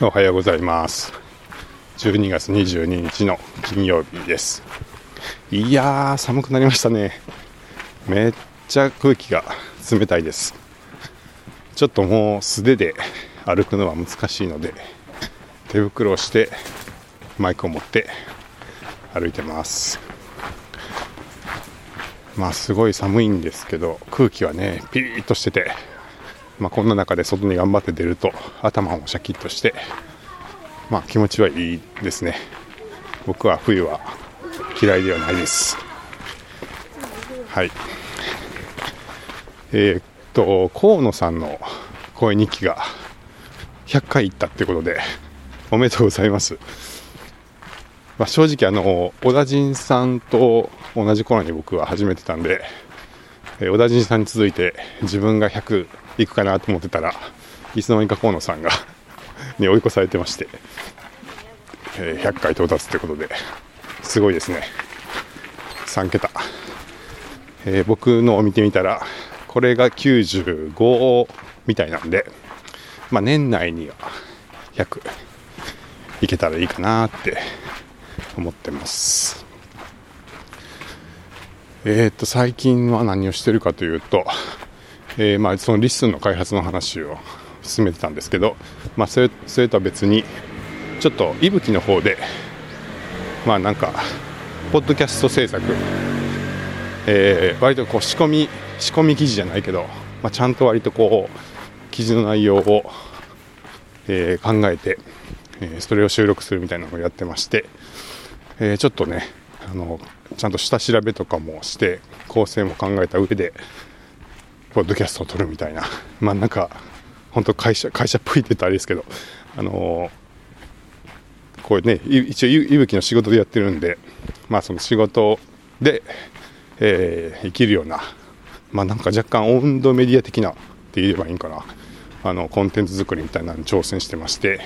おはようございます。12月22日の金曜日です。いやー寒くなりましたね。めっちゃ空気が冷たいです。ちょっともう素手で歩くのは難しいので手袋をしてマイクを持って歩いてます。まあすごい寒いんですけど空気はねピリッとしててまあ、こんな中で外に頑張って出ると頭もシャキッとして、まあ、気持ちはいいですね。僕は冬は嫌いではないです。はい。えー、っと河野さんの声日記が100回いったってことでおめでとうございます、まあ、正直あの小田陣さんと同じ頃に僕は始めてたんで小田陣さんに続いて自分が100行くかなと思ってたらいつの間にか河野さんがに追い越されてまして、えー、100回到達ということですごいですね。3桁、えー、僕のを見てみたらこれが95みたいなんで、まあ、年内には100いけたらいいかなって思ってます。えー、っと最近は何をしてるかというとえー、まあ、そのリッスンの開発の話を進めてたんですけど、まあ、それそれとは別にちょっといぶきの方でまあなんかポッドキャスト制作、えー、割とこう仕込み仕込み記事じゃないけど、まあ、ちゃんと割とこう記事の内容を、えー、考えて、え、それを収録するみたいなのをやってまして、え、ちょっとねあのちゃんと下調べとかもして構成も考えた上でポッドキャストを撮るみたいな、まあなんか、本当会社、会社っぽいって言ったらあれですけど、あのー、こうね、一応、いぶきの仕事でやってるんで、まあその仕事で、えー、生きるような、まあなんか若干温度メディア的なって言えばいいんかな、あの、コンテンツ作りみたいなのに挑戦してまして、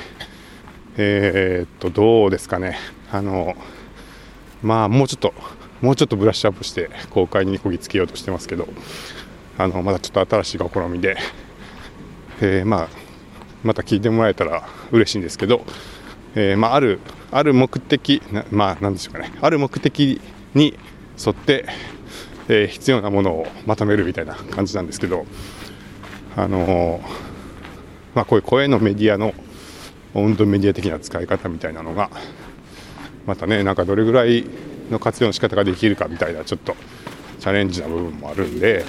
えー、っと、どうですかね、あの、まあもうちょっと、もうちょっとブラッシュアップして公開にこぎつけようとしてますけど、あのまだちょっと新しい試みで、えー、まあ、また聞いてもらえたら嬉しいんですけど、えー、まあ、あるある目的まあ、なんでしょうかね。ある目的に沿って、えー、必要なものをまとめるみたいな感じなんですけど、あのまあ、こういう声のメディアの温度メディア的な使い方みたいなのがまたねなんかどれぐらいの活用の仕方ができるかみたいなちょっとチャレンジな部分もあるんで。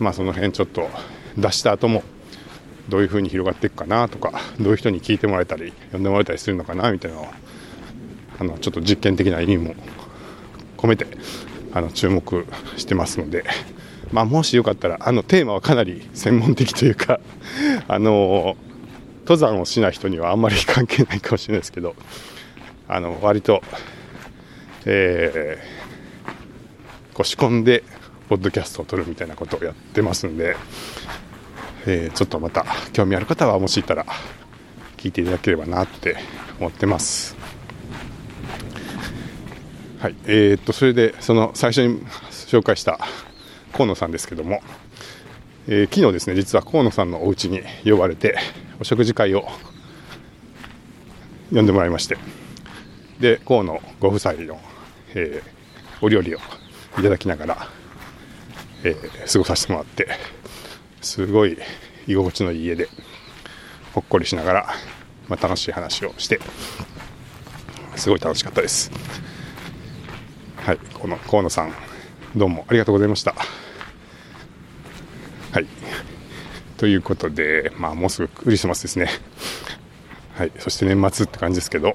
まあ、その辺ちょっと出した後もどういう風に広がっていくかなとかどういう人に聞いてもらえたり呼んでもらえたりするのかなみたいなのはあのちょっと実験的な意味も込めてあの注目してますので、まあ、もしよかったらあのテーマはかなり専門的というか あの登山をしない人にはあんまり関係ないかもしれないですけどあの割と、えー、こう仕込んでポッドキャストを撮るみたいなことをやってますんで、えー、ちょっとまた興味ある方はもしいたら聞いていただければなって思ってます。はい、えー、っとそれでその最初に紹介した河野さんですけども、えー、昨日ですね実は河野さんのお家に呼ばれてお食事会を呼んでもらいましてで河野ご夫妻の、えー、お料理をいただきながらえー、過ごさせてもらってすごい居心地のいい家でほっこりしながら、まあ、楽しい話をしてすごい楽しかったです。はいこの河野さんどうもありがとうございました。はい。ということでまあもうすぐクリスマスですね。はいそして年末って感じですけど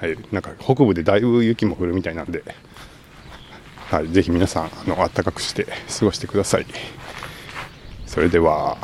はいなんか北部でだいぶ雪も降るみたいなんではい、ぜひ皆さんあの暖かくして過ごしてください。それでは。